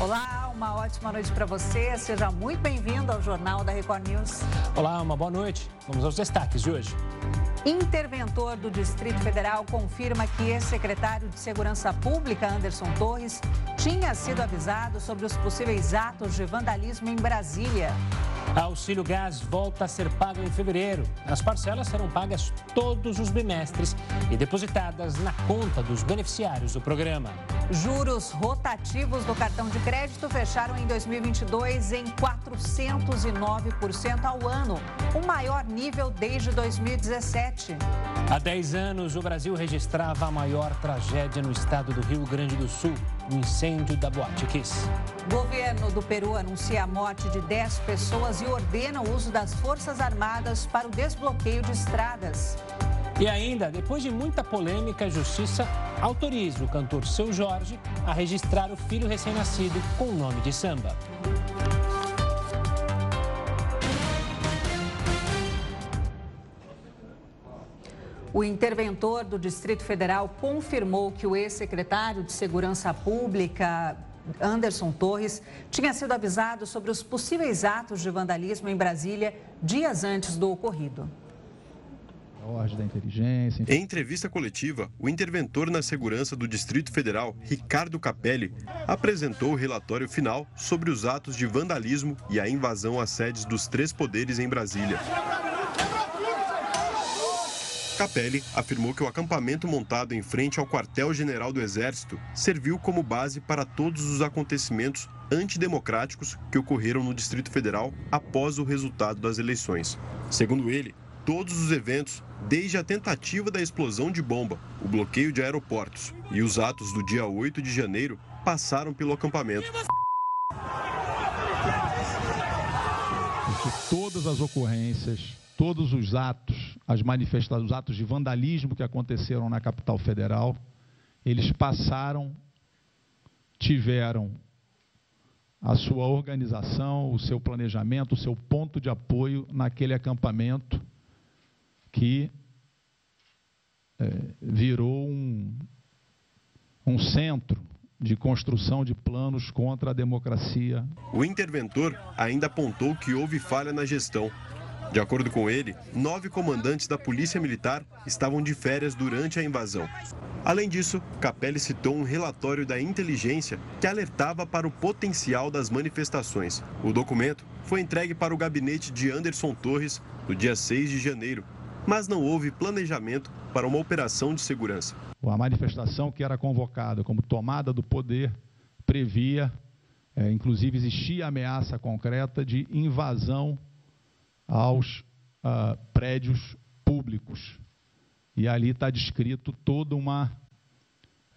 Olá, uma ótima noite para você. Seja muito bem-vindo ao Jornal da Record News. Olá, uma boa noite. Vamos aos destaques de hoje. Interventor do Distrito Federal confirma que ex-secretário de Segurança Pública, Anderson Torres, tinha sido avisado sobre os possíveis atos de vandalismo em Brasília. Auxílio Gás volta a ser pago em fevereiro. As parcelas serão pagas todos os bimestres e depositadas na conta dos beneficiários do programa. Juros rotativos do cartão de crédito fecharam em 2022 em 409% ao ano, o maior nível desde 2017. Há 10 anos, o Brasil registrava a maior tragédia no estado do Rio Grande do Sul, o incêndio da Boate Kiss. Governo do Peru anuncia a morte de 10 pessoas e ordena o uso das Forças Armadas para o desbloqueio de estradas. E ainda, depois de muita polêmica, a Justiça autoriza o cantor Seu Jorge a registrar o filho recém-nascido com o nome de samba. O interventor do Distrito Federal confirmou que o ex-secretário de Segurança Pública, Anderson Torres, tinha sido avisado sobre os possíveis atos de vandalismo em Brasília dias antes do ocorrido. Da inteligência. Em entrevista coletiva, o interventor na segurança do Distrito Federal, Ricardo Capelli, apresentou o relatório final sobre os atos de vandalismo e a invasão às sedes dos três poderes em Brasília. Capelli afirmou que o acampamento montado em frente ao quartel-general do Exército serviu como base para todos os acontecimentos antidemocráticos que ocorreram no Distrito Federal após o resultado das eleições. Segundo ele, todos os eventos, desde a tentativa da explosão de bomba, o bloqueio de aeroportos e os atos do dia 8 de janeiro, passaram pelo acampamento. Todas as ocorrências todos os atos, as manifestações, os atos de vandalismo que aconteceram na capital federal, eles passaram, tiveram a sua organização, o seu planejamento, o seu ponto de apoio naquele acampamento que é, virou um, um centro de construção de planos contra a democracia. O interventor ainda apontou que houve falha na gestão de acordo com ele, nove comandantes da Polícia Militar estavam de férias durante a invasão. Além disso, Capelli citou um relatório da inteligência que alertava para o potencial das manifestações. O documento foi entregue para o gabinete de Anderson Torres no dia 6 de janeiro, mas não houve planejamento para uma operação de segurança. A manifestação que era convocada como tomada do poder previa, é, inclusive existia ameaça concreta de invasão aos uh, prédios públicos. E ali está descrito toda uma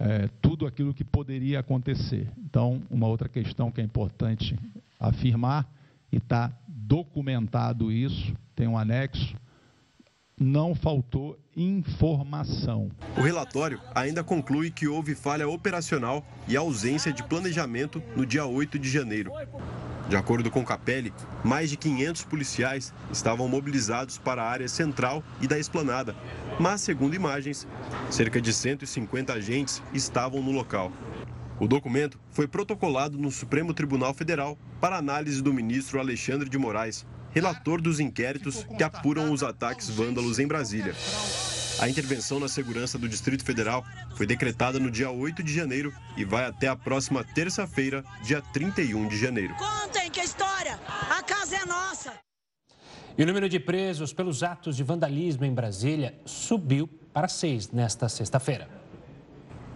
é, tudo aquilo que poderia acontecer. Então, uma outra questão que é importante afirmar, e está documentado isso, tem um anexo, não faltou informação. O relatório ainda conclui que houve falha operacional e ausência de planejamento no dia 8 de janeiro. De acordo com Capelli, mais de 500 policiais estavam mobilizados para a área central e da esplanada, mas, segundo imagens, cerca de 150 agentes estavam no local. O documento foi protocolado no Supremo Tribunal Federal para análise do ministro Alexandre de Moraes, relator dos inquéritos que apuram os ataques vândalos em Brasília. A intervenção na segurança do Distrito Federal foi decretada no dia 8 de janeiro e vai até a próxima terça-feira, dia 31 de janeiro. Contem que a história, a casa é nossa. E o número de presos pelos atos de vandalismo em Brasília subiu para seis nesta sexta-feira.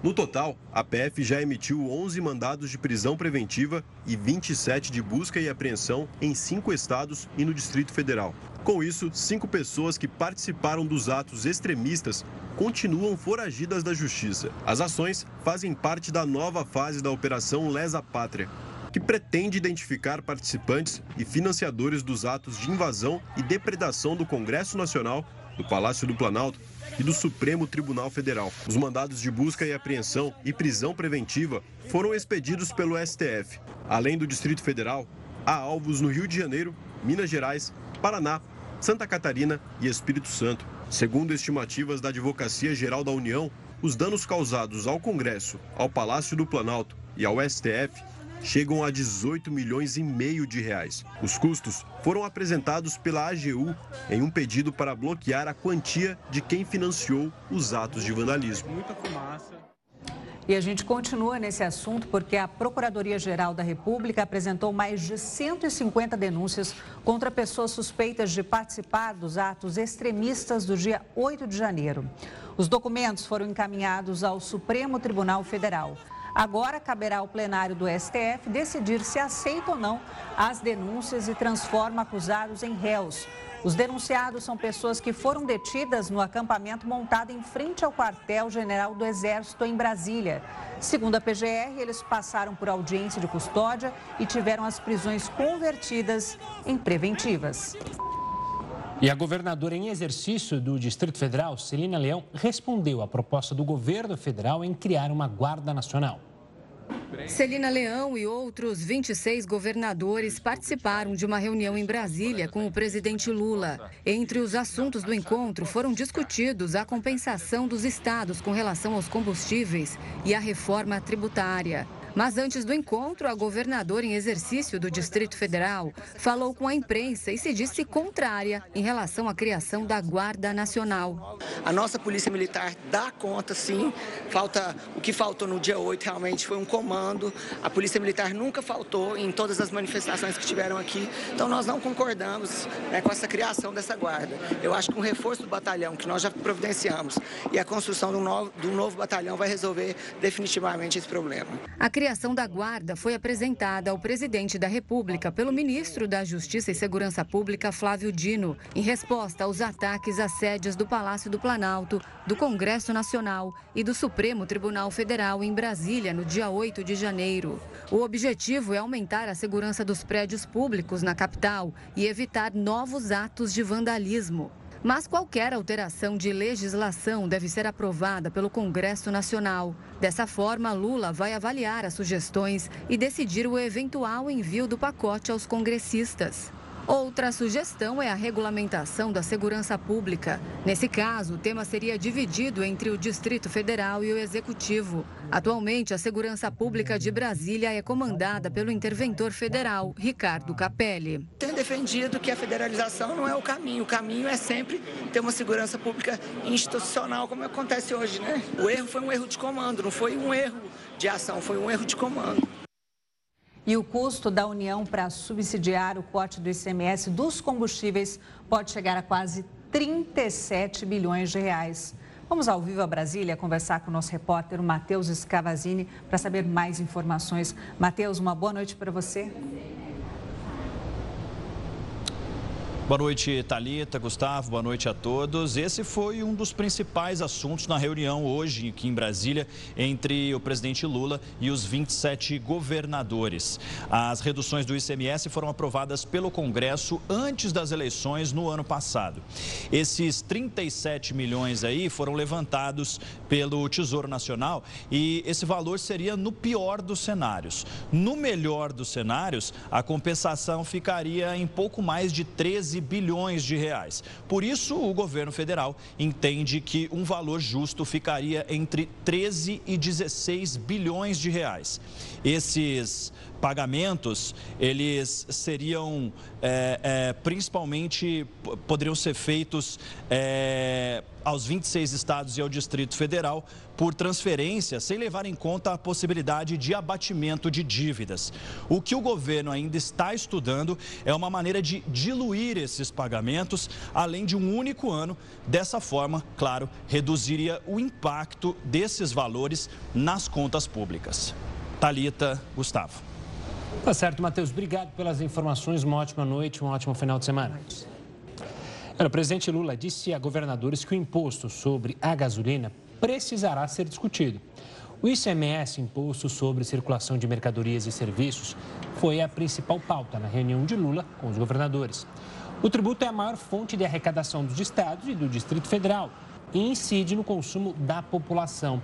No total, a PF já emitiu 11 mandados de prisão preventiva e 27 de busca e apreensão em cinco estados e no Distrito Federal. Com isso, cinco pessoas que participaram dos atos extremistas continuam foragidas da justiça. As ações fazem parte da nova fase da Operação Lesa Pátria, que pretende identificar participantes e financiadores dos atos de invasão e depredação do Congresso Nacional, do Palácio do Planalto e do Supremo Tribunal Federal. Os mandados de busca e apreensão e prisão preventiva foram expedidos pelo STF. Além do Distrito Federal, há alvos no Rio de Janeiro, Minas Gerais, Paraná, Santa Catarina e Espírito Santo. Segundo estimativas da Advocacia Geral da União, os danos causados ao Congresso, ao Palácio do Planalto e ao STF chegam a 18 milhões e meio de reais. Os custos foram apresentados pela AGU em um pedido para bloquear a quantia de quem financiou os atos de vandalismo. E a gente continua nesse assunto porque a Procuradoria-Geral da República apresentou mais de 150 denúncias contra pessoas suspeitas de participar dos atos extremistas do dia 8 de janeiro. Os documentos foram encaminhados ao Supremo Tribunal Federal. Agora caberá ao plenário do STF decidir se aceita ou não as denúncias e transforma acusados em réus. Os denunciados são pessoas que foram detidas no acampamento montado em frente ao quartel-general do Exército em Brasília. Segundo a PGR, eles passaram por audiência de custódia e tiveram as prisões convertidas em preventivas. E a governadora em exercício do Distrito Federal, Celina Leão, respondeu à proposta do governo federal em criar uma Guarda Nacional. Celina Leão e outros 26 governadores participaram de uma reunião em Brasília com o presidente Lula. Entre os assuntos do encontro foram discutidos a compensação dos estados com relação aos combustíveis e a reforma tributária. Mas antes do encontro, a governadora em exercício do Distrito Federal falou com a imprensa e se disse contrária em relação à criação da Guarda Nacional. A nossa Polícia Militar dá conta, sim. Falta o que faltou no dia 8 realmente foi um comando. A Polícia Militar nunca faltou em todas as manifestações que tiveram aqui. Então nós não concordamos né, com essa criação dessa guarda. Eu acho que um reforço do batalhão que nós já providenciamos e a construção de um novo, de um novo batalhão vai resolver definitivamente esse problema. A criação da Guarda foi apresentada ao presidente da República pelo ministro da Justiça e Segurança Pública, Flávio Dino, em resposta aos ataques às sedes do Palácio do Planalto, do Congresso Nacional e do Supremo Tribunal Federal em Brasília no dia 8 de janeiro. O objetivo é aumentar a segurança dos prédios públicos na capital e evitar novos atos de vandalismo. Mas qualquer alteração de legislação deve ser aprovada pelo Congresso Nacional. Dessa forma, Lula vai avaliar as sugestões e decidir o eventual envio do pacote aos congressistas. Outra sugestão é a regulamentação da segurança pública. Nesse caso, o tema seria dividido entre o Distrito Federal e o Executivo. Atualmente, a segurança pública de Brasília é comandada pelo interventor federal, Ricardo Capelli. Tenho defendido que a federalização não é o caminho. O caminho é sempre ter uma segurança pública institucional, como acontece hoje, né? O erro foi um erro de comando, não foi um erro de ação, foi um erro de comando. E o custo da União para subsidiar o corte do ICMS dos combustíveis pode chegar a quase 37 bilhões de reais. Vamos ao vivo a Brasília conversar com o nosso repórter, Matheus Scavazini, para saber mais informações. Matheus, uma boa noite para você. Boa noite, Talita, Gustavo, boa noite a todos. Esse foi um dos principais assuntos na reunião hoje aqui em Brasília entre o presidente Lula e os 27 governadores. As reduções do ICMS foram aprovadas pelo Congresso antes das eleições no ano passado. Esses 37 milhões aí foram levantados pelo Tesouro Nacional e esse valor seria no pior dos cenários. No melhor dos cenários, a compensação ficaria em pouco mais de 13 13 bilhões de reais. Por isso, o governo federal entende que um valor justo ficaria entre 13 e 16 bilhões de reais. Esses pagamentos, eles seriam é, é, principalmente, poderiam ser feitos é, aos 26 estados e ao Distrito Federal por transferência, sem levar em conta a possibilidade de abatimento de dívidas. O que o governo ainda está estudando é uma maneira de diluir esses pagamentos, além de um único ano. Dessa forma, claro, reduziria o impacto desses valores nas contas públicas. Talita, Gustavo. Tá certo, Matheus. Obrigado pelas informações. Uma ótima noite, um ótimo final de semana. O presidente Lula disse a governadores que o imposto sobre a gasolina precisará ser discutido. O ICMS, Imposto sobre Circulação de Mercadorias e Serviços, foi a principal pauta na reunião de Lula com os governadores. O tributo é a maior fonte de arrecadação dos estados e do Distrito Federal e incide no consumo da população.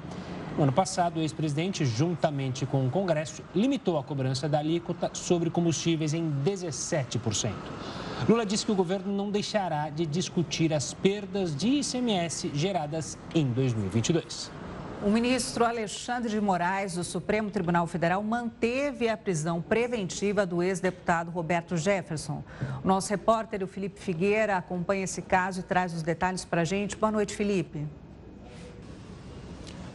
No ano passado, o ex-presidente, juntamente com o Congresso, limitou a cobrança da alíquota sobre combustíveis em 17%. Lula disse que o governo não deixará de discutir as perdas de ICMS geradas em 2022. O ministro Alexandre de Moraes, do Supremo Tribunal Federal, manteve a prisão preventiva do ex-deputado Roberto Jefferson. O nosso repórter, o Felipe Figueira, acompanha esse caso e traz os detalhes para a gente. Boa noite, Felipe.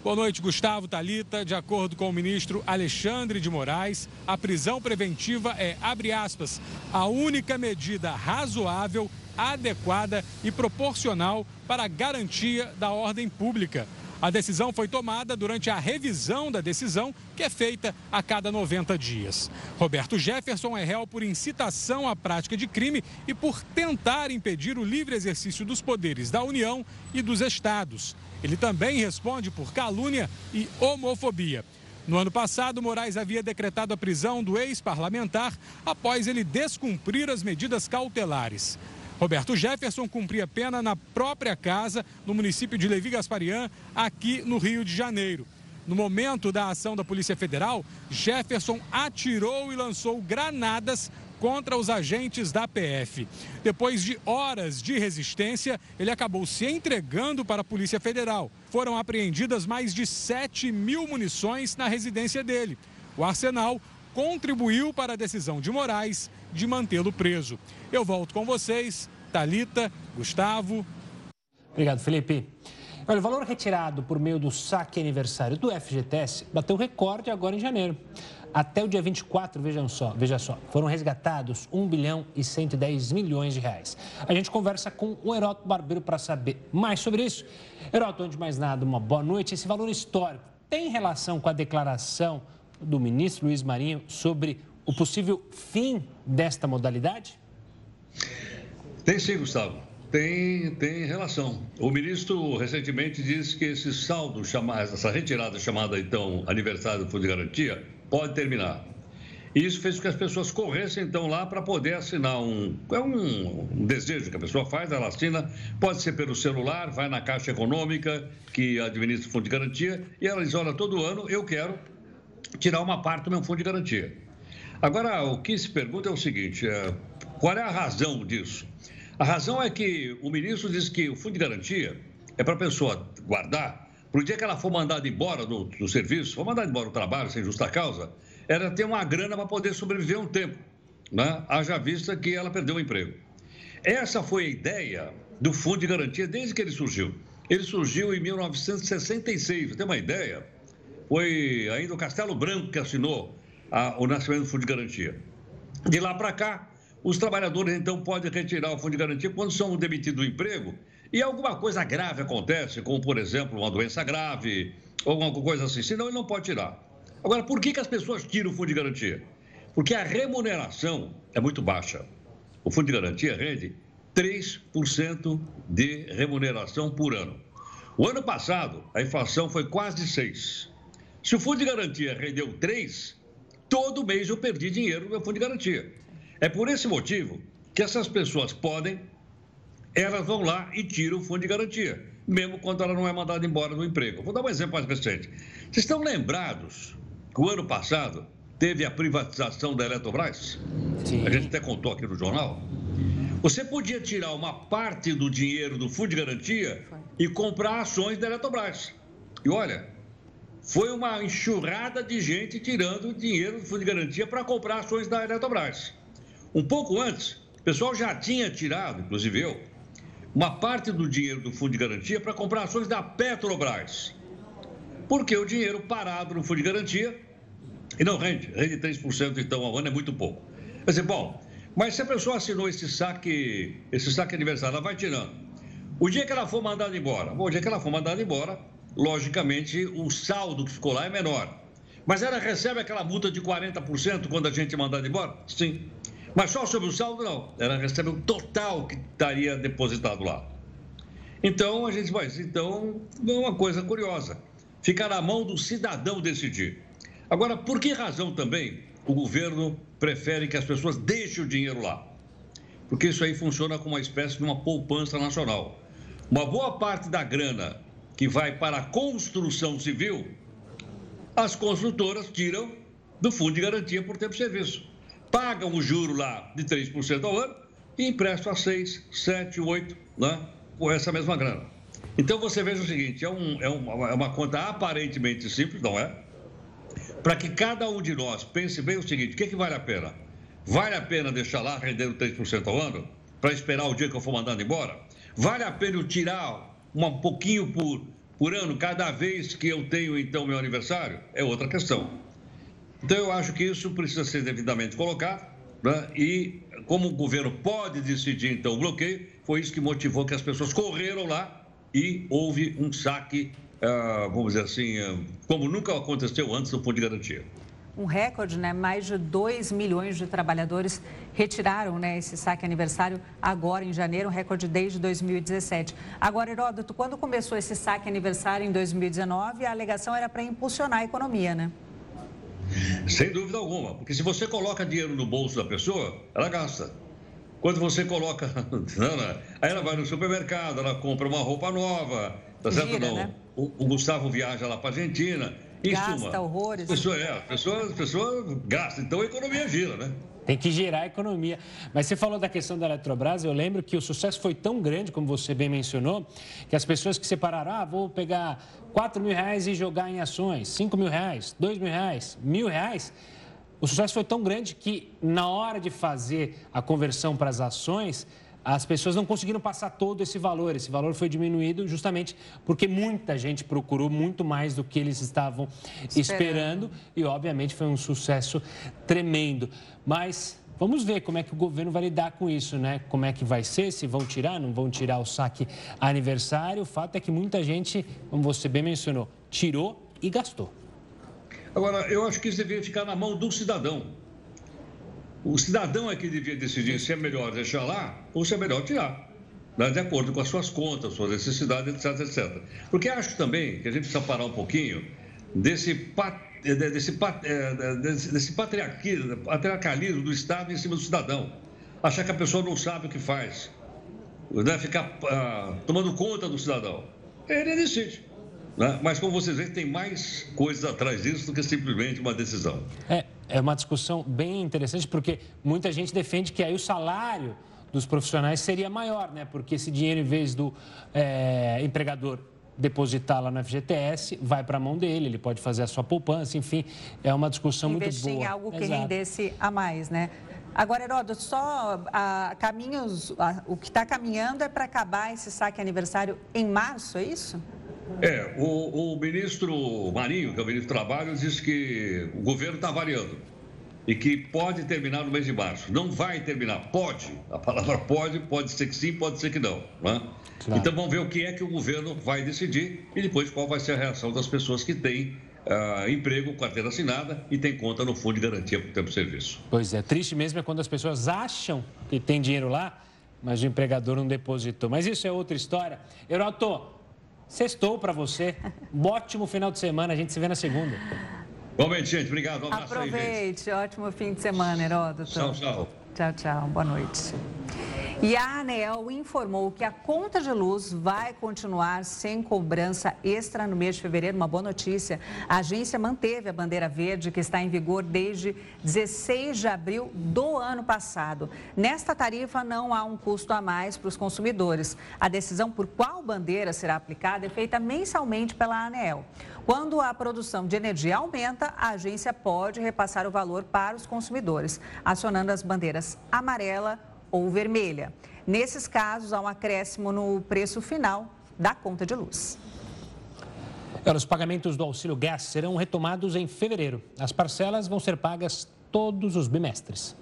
Boa noite, Gustavo Talita. De acordo com o ministro Alexandre de Moraes, a prisão preventiva é, abre aspas, a única medida razoável, adequada e proporcional para a garantia da ordem pública. A decisão foi tomada durante a revisão da decisão, que é feita a cada 90 dias. Roberto Jefferson é réu por incitação à prática de crime e por tentar impedir o livre exercício dos poderes da União e dos Estados. Ele também responde por calúnia e homofobia. No ano passado, Moraes havia decretado a prisão do ex-parlamentar após ele descumprir as medidas cautelares. Roberto Jefferson cumpria pena na própria casa, no município de Levi Gasparian, aqui no Rio de Janeiro. No momento da ação da Polícia Federal, Jefferson atirou e lançou granadas contra os agentes da PF. Depois de horas de resistência, ele acabou se entregando para a Polícia Federal. Foram apreendidas mais de 7 mil munições na residência dele. O arsenal contribuiu para a decisão de Moraes de mantê-lo preso. Eu volto com vocês, Talita, Gustavo. Obrigado, Felipe. Olha, o valor retirado por meio do saque aniversário do FGTS bateu recorde agora em janeiro. Até o dia 24, vejam só, veja só, foram resgatados 1 bilhão e 110 milhões de reais. A gente conversa com o Heroto Barbeiro para saber mais sobre isso. Heroto, antes de mais nada, uma boa noite. Esse valor histórico tem relação com a declaração do ministro Luiz Marinho sobre o possível fim desta modalidade? Tem sim, Gustavo. Tem, tem relação. O ministro recentemente disse que esse saldo, chamado, essa retirada chamada então aniversário do Fundo de Garantia, pode terminar. E isso fez com que as pessoas corressem então lá para poder assinar um. É um, desejo que a pessoa faz, ela assina, pode ser pelo celular, vai na Caixa Econômica, que administra o Fundo de Garantia, e ela diz: olha, todo ano eu quero tirar uma parte do meu fundo de garantia. Agora, o que se pergunta é o seguinte: é, qual é a razão disso? A razão é que o ministro diz que o fundo de garantia é para a pessoa guardar, para dia que ela for mandada embora do, do serviço, for mandada embora do trabalho sem justa causa, ela ter uma grana para poder sobreviver um tempo, né? haja vista que ela perdeu o emprego. Essa foi a ideia do fundo de garantia desde que ele surgiu. Ele surgiu em 1966, para ter uma ideia, foi ainda o Castelo Branco que assinou a, o nascimento do Fundo de Garantia. De lá para cá, os trabalhadores então podem retirar o Fundo de Garantia quando são demitidos do emprego e alguma coisa grave acontece, como por exemplo uma doença grave ou alguma coisa assim, senão ele não pode tirar. Agora, por que, que as pessoas tiram o Fundo de Garantia? Porque a remuneração é muito baixa. O Fundo de Garantia rende 3% de remuneração por ano. O ano passado, a inflação foi quase 6%. Se o fundo de garantia rendeu 3, todo mês eu perdi dinheiro no meu fundo de garantia. É por esse motivo que essas pessoas podem, elas vão lá e tiram o fundo de garantia, mesmo quando ela não é mandada embora do emprego. Vou dar um exemplo mais recente. Vocês estão lembrados que o ano passado teve a privatização da Eletrobras? Sim. A gente até contou aqui no jornal. Você podia tirar uma parte do dinheiro do fundo de garantia e comprar ações da Eletrobras. E olha, foi uma enxurrada de gente tirando dinheiro do fundo de garantia para comprar ações da Eletrobras. Um pouco antes, o pessoal já tinha tirado, inclusive eu, uma parte do dinheiro do fundo de garantia para comprar ações da Petrobras. Porque o dinheiro parado no fundo de garantia e não rende, rende 3% então ao ano é muito pouco. Quer dizer, bom, mas se a pessoa assinou esse saque, esse saque aniversário, ela vai tirando. O dia que ela for mandada embora, bom, o dia que ela for mandada embora, logicamente, o saldo que ficou lá é menor. Mas ela recebe aquela multa de 40% quando a gente é mandado embora? Sim. Mas só sobre o saldo, não. Ela recebe o total que estaria depositado lá. Então, a gente vai. Então, é uma coisa curiosa. Fica na mão do cidadão decidir. Agora, por que razão também o governo prefere que as pessoas deixem o dinheiro lá? Porque isso aí funciona como uma espécie de uma poupança nacional. Uma boa parte da grana que vai para a construção civil, as construtoras tiram do fundo de garantia por tempo de serviço. Pagam o juro lá de 3% ao ano e emprestam a 6, 7, 8, né? com essa mesma grana. Então você veja o seguinte: é, um, é, uma, é uma conta aparentemente simples, não é? Para que cada um de nós pense bem o seguinte: o que, é que vale a pena? Vale a pena deixar lá rendendo 3% ao ano? Para esperar o dia que eu for mandando embora? Vale a pena eu tirar um pouquinho por, por ano cada vez que eu tenho, então, meu aniversário? É outra questão. Então, eu acho que isso precisa ser devidamente colocado. Né? E como o governo pode decidir, então, o bloqueio, foi isso que motivou que as pessoas correram lá e houve um saque, ah, vamos dizer assim, ah, como nunca aconteceu antes do Fundo de Garantia. Um recorde, né? Mais de 2 milhões de trabalhadores retiraram né, esse saque aniversário agora em janeiro, um recorde desde 2017. Agora, Heródoto, quando começou esse saque aniversário em 2019, a alegação era para impulsionar a economia, né? Sem dúvida alguma, porque se você coloca dinheiro no bolso da pessoa, ela gasta. Quando você coloca. aí ela vai no supermercado, ela compra uma roupa nova, tá certo? Gira, não. Né? O, o, Gustavo viaja lá para Argentina. Em Gasta suma, horrores. Pessoa, é, a pessoa, a pessoa gasta, então a economia gira, né? Tem que girar a economia. Mas você falou da questão da Eletrobras, eu lembro que o sucesso foi tão grande, como você bem mencionou, que as pessoas que separaram, ah, vou pegar 4 mil reais e jogar em ações, 5 mil reais, 2 mil reais, mil reais, o sucesso foi tão grande que, na hora de fazer a conversão para as ações, as pessoas não conseguiram passar todo esse valor. Esse valor foi diminuído justamente porque muita gente procurou muito mais do que eles estavam esperando, esperando e, obviamente, foi um sucesso tremendo. Mas Vamos ver como é que o governo vai lidar com isso, né? Como é que vai ser, se vão tirar, não vão tirar o saque aniversário. O fato é que muita gente, como você bem mencionou, tirou e gastou. Agora, eu acho que isso deveria ficar na mão do cidadão. O cidadão é que devia decidir se é melhor deixar lá ou se é melhor tirar. Né? De acordo com as suas contas, suas necessidades, etc, etc. Porque acho também que a gente precisa parar um pouquinho desse, desse, é, desse, desse patriarcalismo do Estado em cima do cidadão. Achar que a pessoa não sabe o que faz. Né? Ficar ah, tomando conta do cidadão. Ele decide. Né? Mas, como vocês veem, tem mais coisas atrás disso do que simplesmente uma decisão. É, é uma discussão bem interessante, porque muita gente defende que aí o salário dos profissionais seria maior, né? Porque esse dinheiro, em vez do é, empregador depositar lá no FGTS, vai para a mão dele, ele pode fazer a sua poupança, enfim, é uma discussão Investir muito boa. em algo que Exato. rendesse a mais, né? Agora, Heródoto, só a, caminhos, a, o que está caminhando é para acabar esse saque aniversário em março, é isso? É, o, o ministro Marinho, que é o ministro do Trabalho, disse que o governo está variando e que pode terminar no mês de março. Não vai terminar, pode. A palavra pode, pode ser que sim, pode ser que não. claro. Então vamos ver o que é que o governo vai decidir e depois qual vai ser a reação das pessoas que têm uh, emprego, carteira assinada e têm conta no fundo de garantia por tempo de serviço. Pois é, triste mesmo é quando as pessoas acham que tem dinheiro lá, mas o empregador não depositou. Mas isso é outra história. Euroto, Sextou para você. Um ótimo final de semana. A gente se vê na segunda. Igualmente, gente. Obrigado. Um abraço Aproveite. Aí, ótimo fim de semana, Heródoto. Tchau, tchau. Tchau, tchau. Boa noite. E a ANEEL informou que a conta de luz vai continuar sem cobrança extra no mês de fevereiro. Uma boa notícia. A agência manteve a bandeira verde, que está em vigor desde 16 de abril do ano passado. Nesta tarifa, não há um custo a mais para os consumidores. A decisão por qual bandeira será aplicada é feita mensalmente pela ANEEL. Quando a produção de energia aumenta, a agência pode repassar o valor para os consumidores, acionando as bandeiras amarela ou vermelha. Nesses casos, há um acréscimo no preço final da conta de luz. Os pagamentos do auxílio gás serão retomados em fevereiro. As parcelas vão ser pagas todos os bimestres.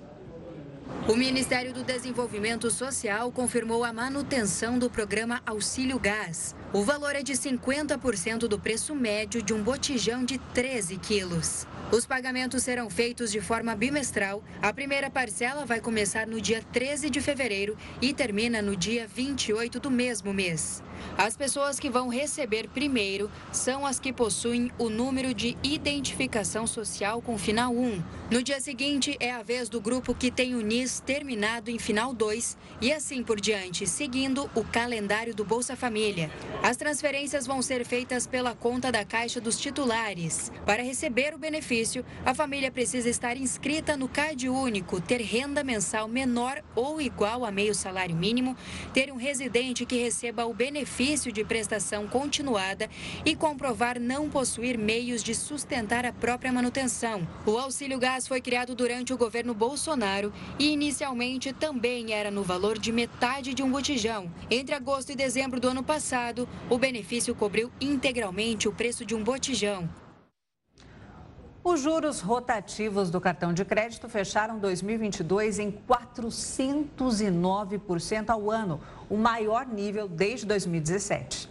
O Ministério do Desenvolvimento Social confirmou a manutenção do programa Auxílio Gás. O valor é de 50% do preço médio de um botijão de 13 quilos. Os pagamentos serão feitos de forma bimestral. A primeira parcela vai começar no dia 13 de fevereiro e termina no dia 28 do mesmo mês. As pessoas que vão receber primeiro são as que possuem o número de identificação social com final 1. No dia seguinte, é a vez do grupo que tem o NIS terminado em final 2 e assim por diante, seguindo o calendário do Bolsa Família. As transferências vão ser feitas pela conta da Caixa dos titulares. Para receber o benefício, benefício, a família precisa estar inscrita no CAD único, ter renda mensal menor ou igual a meio salário mínimo, ter um residente que receba o benefício de prestação continuada e comprovar não possuir meios de sustentar a própria manutenção. O auxílio gás foi criado durante o governo Bolsonaro e inicialmente também era no valor de metade de um botijão. Entre agosto e dezembro do ano passado, o benefício cobriu integralmente o preço de um botijão. Os juros rotativos do cartão de crédito fecharam 2022 em 409% ao ano, o maior nível desde 2017.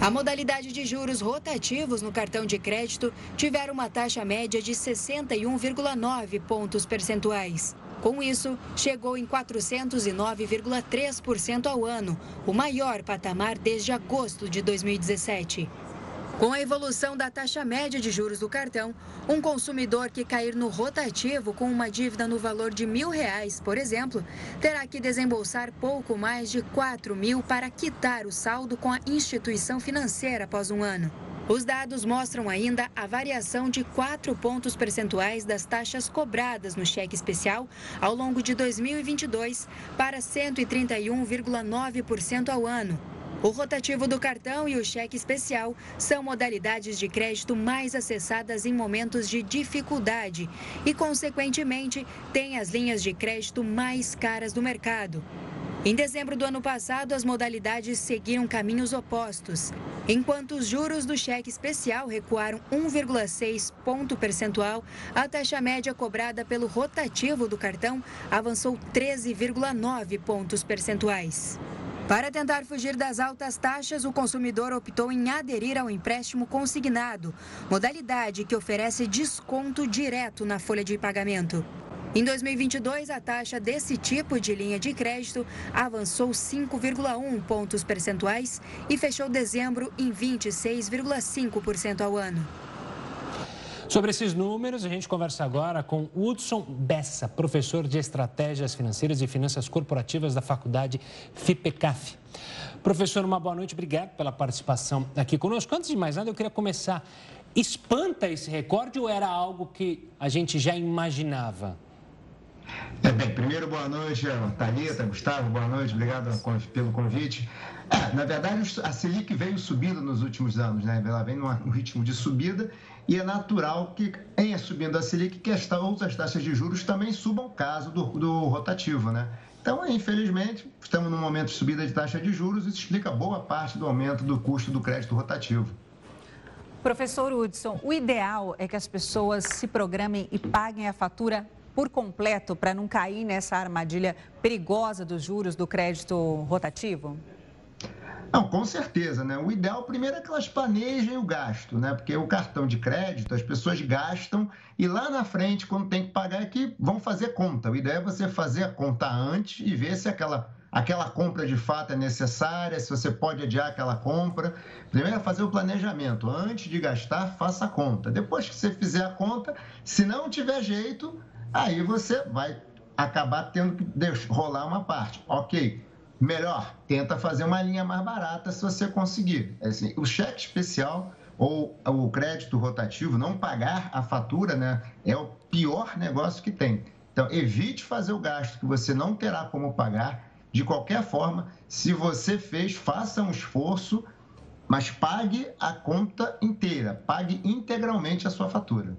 A modalidade de juros rotativos no cartão de crédito tiveram uma taxa média de 61,9 pontos percentuais. Com isso, chegou em 409,3% ao ano, o maior patamar desde agosto de 2017. Com a evolução da taxa média de juros do cartão, um consumidor que cair no rotativo com uma dívida no valor de mil reais, por exemplo, terá que desembolsar pouco mais de quatro mil para quitar o saldo com a instituição financeira após um ano. Os dados mostram ainda a variação de 4 pontos percentuais das taxas cobradas no cheque especial ao longo de 2022 para 131,9% ao ano. O rotativo do cartão e o cheque especial são modalidades de crédito mais acessadas em momentos de dificuldade e, consequentemente, têm as linhas de crédito mais caras do mercado. Em dezembro do ano passado, as modalidades seguiram caminhos opostos. Enquanto os juros do cheque especial recuaram 1,6 ponto percentual, a taxa média cobrada pelo rotativo do cartão avançou 13,9 pontos percentuais. Para tentar fugir das altas taxas, o consumidor optou em aderir ao empréstimo consignado, modalidade que oferece desconto direto na folha de pagamento. Em 2022, a taxa desse tipo de linha de crédito avançou 5,1 pontos percentuais e fechou dezembro em 26,5% ao ano. Sobre esses números, a gente conversa agora com Hudson Bessa, professor de Estratégias Financeiras e Finanças Corporativas da Faculdade FIPECAF. Professor, uma boa noite, obrigado pela participação aqui conosco. Antes de mais nada, eu queria começar. Espanta esse recorde ou era algo que a gente já imaginava? É, bem, primeiro, boa noite, Thalita, Gustavo, boa noite, obrigado pelo convite. É, na verdade, a Selic veio subindo nos últimos anos, né? Ela vem num ritmo de subida e é natural que, em subindo a Selic, que as outras taxas de juros também subam caso do, do rotativo, né? Então, infelizmente, estamos num momento de subida de taxa de juros, isso explica boa parte do aumento do custo do crédito rotativo. Professor Hudson, o ideal é que as pessoas se programem e paguem a fatura por completo para não cair nessa armadilha perigosa dos juros do crédito rotativo? Não, com certeza, né? O ideal primeiro é que elas planejem o gasto, né? Porque o cartão de crédito, as pessoas gastam e lá na frente, quando tem que pagar, é que vão fazer conta. O ideal é você fazer a conta antes e ver se aquela, aquela compra de fato é necessária, se você pode adiar aquela compra. Primeiro é fazer o planejamento. Antes de gastar, faça a conta. Depois que você fizer a conta, se não tiver jeito, aí você vai acabar tendo que rolar uma parte. Ok, melhor, tenta fazer uma linha mais barata se você conseguir. É assim, o cheque especial ou o crédito rotativo, não pagar a fatura, né, é o pior negócio que tem. Então, evite fazer o gasto que você não terá como pagar. De qualquer forma, se você fez, faça um esforço, mas pague a conta inteira, pague integralmente a sua fatura.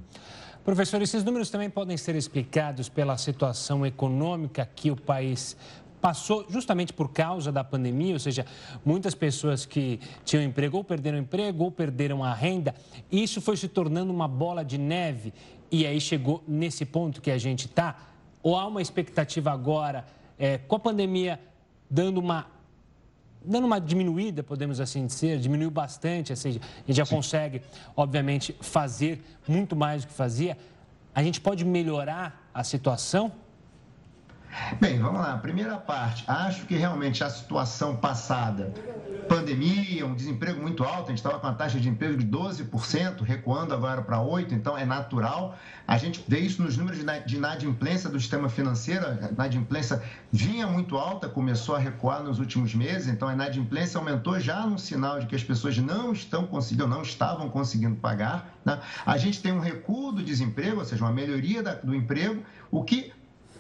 Professor, esses números também podem ser explicados pela situação econômica que o país passou justamente por causa da pandemia, ou seja, muitas pessoas que tinham emprego ou perderam emprego ou perderam a renda, isso foi se tornando uma bola de neve e aí chegou nesse ponto que a gente está. Ou há uma expectativa agora, é, com a pandemia dando uma dando uma diminuída, podemos assim dizer, diminuiu bastante, seja, a gente já consegue, obviamente, fazer muito mais do que fazia. A gente pode melhorar a situação Bem, vamos lá. Primeira parte, acho que realmente a situação passada, pandemia, um desemprego muito alto, a gente estava com a taxa de emprego de 12%, recuando agora para 8%, então é natural. A gente vê isso nos números de inadimplência do sistema financeiro, a inadimplência vinha muito alta, começou a recuar nos últimos meses, então a inadimplência aumentou já no sinal de que as pessoas não estão conseguindo, não estavam conseguindo pagar. Né? A gente tem um recuo do desemprego, ou seja, uma melhoria do emprego, o que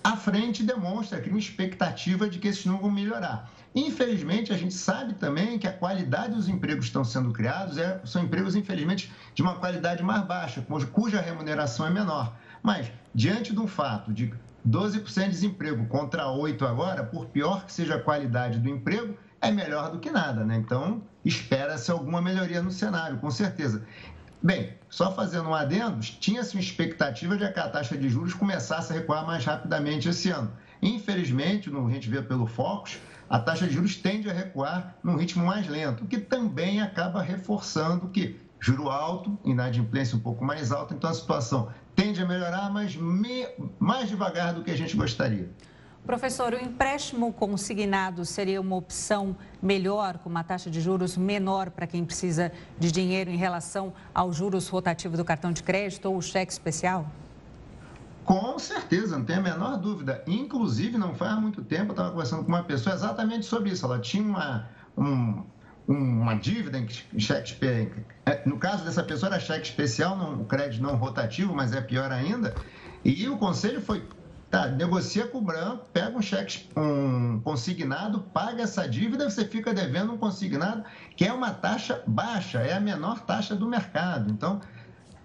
à frente demonstra que uma expectativa de que esses números vão melhorar. Infelizmente, a gente sabe também que a qualidade dos empregos que estão sendo criados é, são empregos, infelizmente, de uma qualidade mais baixa, cuja remuneração é menor. Mas, diante de um fato de 12% de desemprego contra 8% agora, por pior que seja a qualidade do emprego, é melhor do que nada, né? Então, espera-se alguma melhoria no cenário, com certeza. Bem, só fazendo um adendo, tinha-se uma expectativa de que a taxa de juros começasse a recuar mais rapidamente esse ano. Infelizmente, no, a gente vê pelo Focus, a taxa de juros tende a recuar num ritmo mais lento, o que também acaba reforçando que juro alto, inadimplência um pouco mais alta, então a situação tende a melhorar, mas me, mais devagar do que a gente gostaria. Professor, o empréstimo consignado seria uma opção melhor, com uma taxa de juros menor para quem precisa de dinheiro em relação aos juros rotativos do cartão de crédito ou o cheque especial? Com certeza, não tem a menor dúvida. Inclusive, não faz muito tempo, eu estava conversando com uma pessoa exatamente sobre isso. Ela tinha uma, um, uma dívida em cheque é, No caso dessa pessoa, era cheque especial, não, o crédito não rotativo, mas é pior ainda. E o conselho foi Tá, negocia com o branco, pega um cheque um consignado, paga essa dívida, você fica devendo um consignado, que é uma taxa baixa, é a menor taxa do mercado. Então,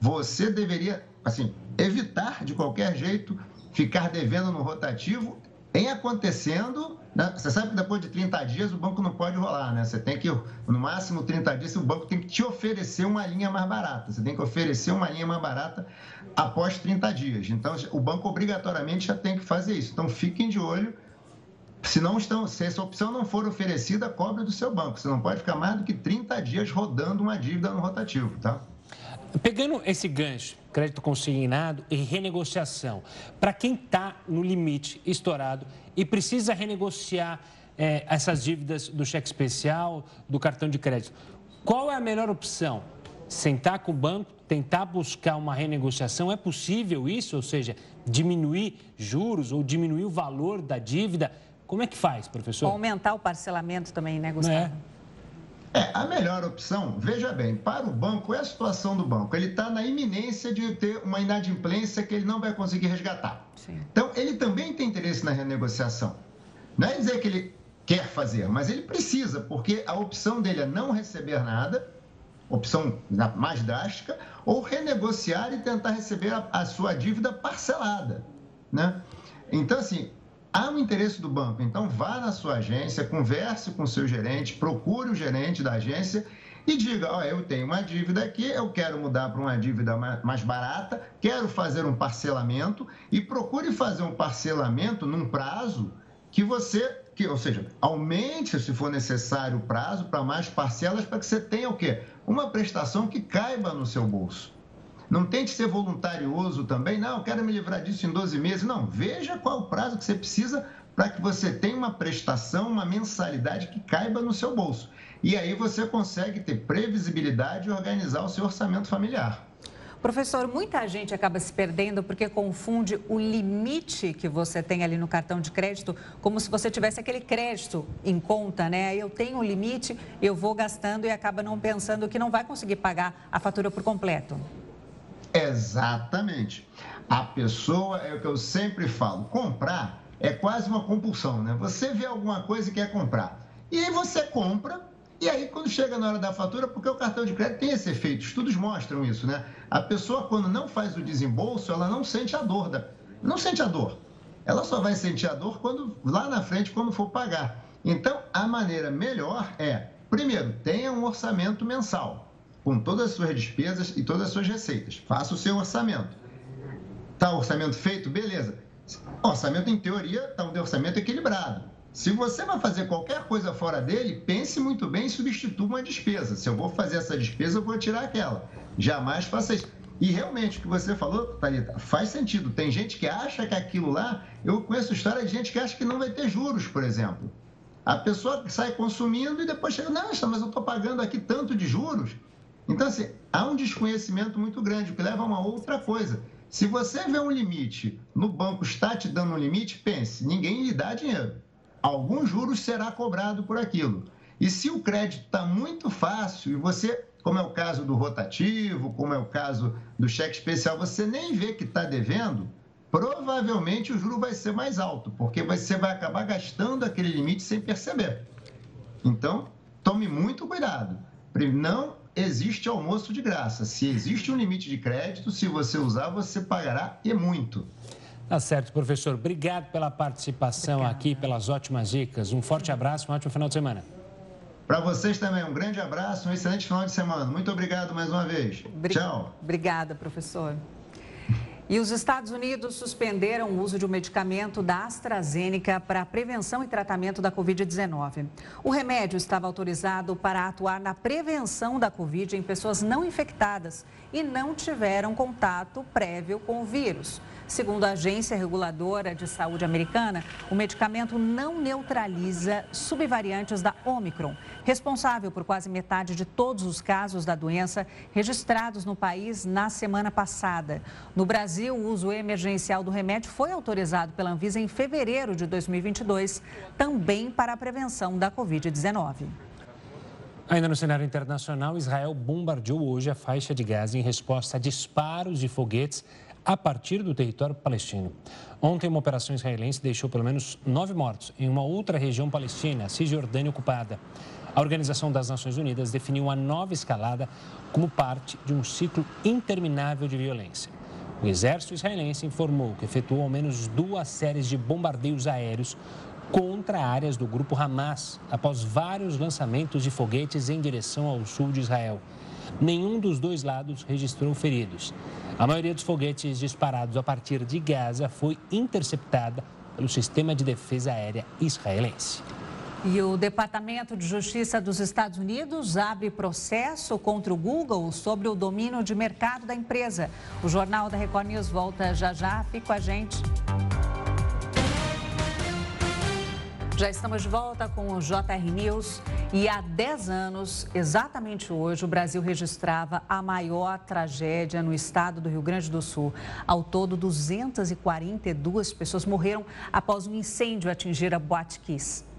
você deveria, assim, evitar de qualquer jeito ficar devendo no rotativo em acontecendo né? Você sabe que depois de 30 dias o banco não pode rolar, né? Você tem que, no máximo 30 dias, o banco tem que te oferecer uma linha mais barata. Você tem que oferecer uma linha mais barata após 30 dias. Então, o banco obrigatoriamente já tem que fazer isso. Então, fiquem de olho. Se, não estão, se essa opção não for oferecida, cobre do seu banco. Você não pode ficar mais do que 30 dias rodando uma dívida no rotativo, tá? Pegando esse gancho, crédito consignado e renegociação, para quem está no limite estourado e precisa renegociar é, essas dívidas do cheque especial, do cartão de crédito, qual é a melhor opção? Sentar com o banco, tentar buscar uma renegociação? É possível isso? Ou seja, diminuir juros ou diminuir o valor da dívida? Como é que faz, professor? Aumentar o parcelamento também, né, Gustavo? É. É, a melhor opção, veja bem, para o banco, é a situação do banco. Ele está na iminência de ter uma inadimplência que ele não vai conseguir resgatar. Sim. Então, ele também tem interesse na renegociação. Não é dizer que ele quer fazer, mas ele precisa, porque a opção dele é não receber nada, opção mais drástica, ou renegociar e tentar receber a, a sua dívida parcelada. Né? Então, assim, há um interesse do banco. Então, vá na sua agência, converse com o seu gerente, procure o gerente da agência e diga: Ó, oh, eu tenho uma dívida aqui, eu quero mudar para uma dívida mais barata, quero fazer um parcelamento e procure fazer um parcelamento num prazo que você. Que, ou seja, aumente, se for necessário, o prazo para mais parcelas para que você tenha o quê? Uma prestação que caiba no seu bolso. Não tente ser voluntarioso também, não, quero me livrar disso em 12 meses. Não, veja qual o prazo que você precisa para que você tenha uma prestação, uma mensalidade que caiba no seu bolso. E aí você consegue ter previsibilidade e organizar o seu orçamento familiar. Professor, muita gente acaba se perdendo porque confunde o limite que você tem ali no cartão de crédito como se você tivesse aquele crédito em conta, né? Eu tenho um limite, eu vou gastando e acaba não pensando que não vai conseguir pagar a fatura por completo. Exatamente. A pessoa, é o que eu sempre falo, comprar é quase uma compulsão, né? Você vê alguma coisa e quer comprar. E aí você compra, e aí quando chega na hora da fatura, porque o cartão de crédito tem esse efeito, estudos mostram isso, né? A pessoa, quando não faz o desembolso, ela não sente a dor. Da... Não sente a dor. Ela só vai sentir a dor quando lá na frente, quando for pagar. Então, a maneira melhor é, primeiro, tenha um orçamento mensal com todas as suas despesas e todas as suas receitas. Faça o seu orçamento. Está o orçamento feito? Beleza. Orçamento, em teoria, está um orçamento equilibrado. Se você vai fazer qualquer coisa fora dele, pense muito bem e substitua uma despesa. Se eu vou fazer essa despesa, eu vou tirar aquela. Jamais faça isso. E realmente, o que você falou, Thalita, faz sentido. Tem gente que acha que aquilo lá. Eu conheço história de gente que acha que não vai ter juros, por exemplo. A pessoa sai consumindo e depois chega, não, mas eu estou pagando aqui tanto de juros. Então, assim, há um desconhecimento muito grande, que leva a uma outra coisa. Se você vê um limite, no banco está te dando um limite, pense, ninguém lhe dá dinheiro. Algum juros será cobrado por aquilo. E se o crédito está muito fácil e você como é o caso do rotativo, como é o caso do cheque especial, você nem vê que está devendo, provavelmente o juro vai ser mais alto, porque você vai acabar gastando aquele limite sem perceber. Então, tome muito cuidado. Não existe almoço de graça. Se existe um limite de crédito, se você usar, você pagará e muito. Tá certo, professor. Obrigado pela participação Obrigada. aqui, pelas ótimas dicas. Um forte abraço, um ótimo final de semana. Para vocês também, um grande abraço, um excelente final de semana. Muito obrigado mais uma vez. Tchau. Obrigada, professor. E os Estados Unidos suspenderam o uso de um medicamento da AstraZeneca para prevenção e tratamento da Covid-19. O remédio estava autorizado para atuar na prevenção da Covid em pessoas não infectadas e não tiveram contato prévio com o vírus. Segundo a Agência Reguladora de Saúde Americana, o medicamento não neutraliza subvariantes da Omicron, responsável por quase metade de todos os casos da doença registrados no país na semana passada. No Brasil, o uso emergencial do remédio foi autorizado pela Anvisa em fevereiro de 2022, também para a prevenção da Covid-19. Ainda no cenário internacional, Israel bombardeou hoje a faixa de Gaza em resposta a disparos de foguetes a partir do território palestino. Ontem, uma operação israelense deixou pelo menos nove mortos em uma outra região palestina, Cisjordânia ocupada. A Organização das Nações Unidas definiu a nova escalada como parte de um ciclo interminável de violência. O exército israelense informou que efetuou ao menos duas séries de bombardeios aéreos contra áreas do grupo Hamas, após vários lançamentos de foguetes em direção ao sul de Israel. Nenhum dos dois lados registrou feridos. A maioria dos foguetes disparados a partir de Gaza foi interceptada pelo sistema de defesa aérea israelense. E o Departamento de Justiça dos Estados Unidos abre processo contra o Google sobre o domínio de mercado da empresa. O Jornal da Record News volta já já. Fique com a gente. Já estamos de volta com o JR News e há 10 anos, exatamente hoje, o Brasil registrava a maior tragédia no estado do Rio Grande do Sul. Ao todo, 242 pessoas morreram após um incêndio atingir a Boate Kiss.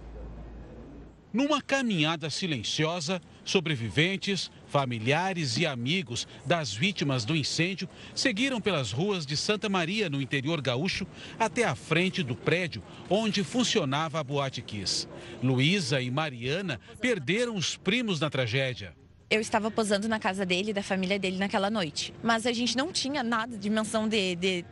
Numa caminhada silenciosa, sobreviventes, familiares e amigos das vítimas do incêndio seguiram pelas ruas de Santa Maria, no interior gaúcho, até a frente do prédio onde funcionava a Boate Kiss. Luísa e Mariana perderam os primos na tragédia eu estava posando na casa dele, da família dele naquela noite. Mas a gente não tinha nada de menção de, de,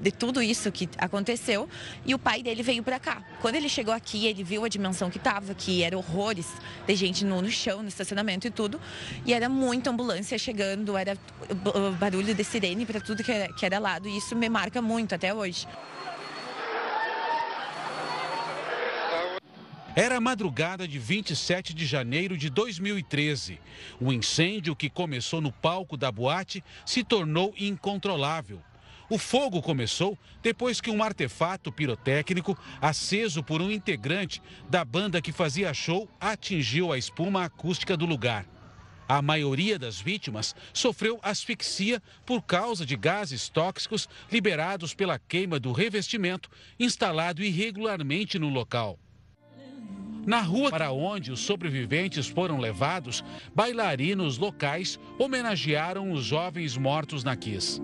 de tudo isso que aconteceu e o pai dele veio para cá. Quando ele chegou aqui, ele viu a dimensão que tava, que era horrores de gente no, no chão, no estacionamento e tudo, e era muita ambulância chegando, era barulho de sirene para tudo que era, que era lado, e isso me marca muito até hoje. Era a madrugada de 27 de janeiro de 2013. O incêndio que começou no palco da boate se tornou incontrolável. O fogo começou depois que um artefato pirotécnico, aceso por um integrante da banda que fazia show, atingiu a espuma acústica do lugar. A maioria das vítimas sofreu asfixia por causa de gases tóxicos liberados pela queima do revestimento instalado irregularmente no local. Na rua para onde os sobreviventes foram levados, bailarinos locais homenagearam os jovens mortos na Kiss.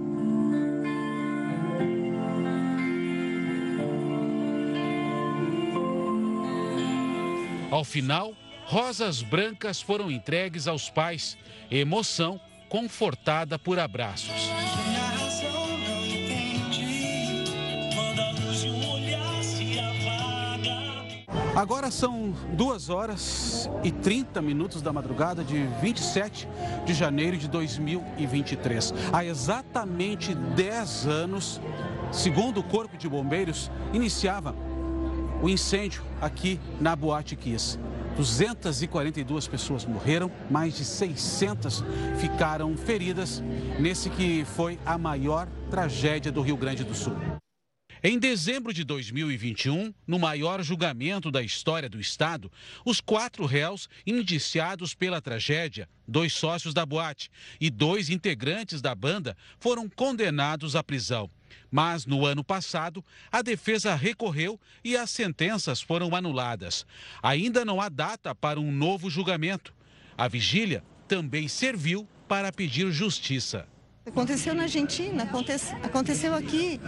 Ao final, rosas brancas foram entregues aos pais, emoção confortada por abraços. Agora são duas horas e 30 minutos da madrugada de 27 de janeiro de 2023. Há exatamente 10 anos, segundo o Corpo de Bombeiros, iniciava o incêndio aqui na Boate Kiss. 242 pessoas morreram, mais de 600 ficaram feridas nesse que foi a maior tragédia do Rio Grande do Sul. Em dezembro de 2021, no maior julgamento da história do Estado, os quatro réus indiciados pela tragédia, dois sócios da boate e dois integrantes da banda, foram condenados à prisão. Mas no ano passado, a defesa recorreu e as sentenças foram anuladas. Ainda não há data para um novo julgamento. A vigília também serviu para pedir justiça. Aconteceu na Argentina, aconteceu aqui,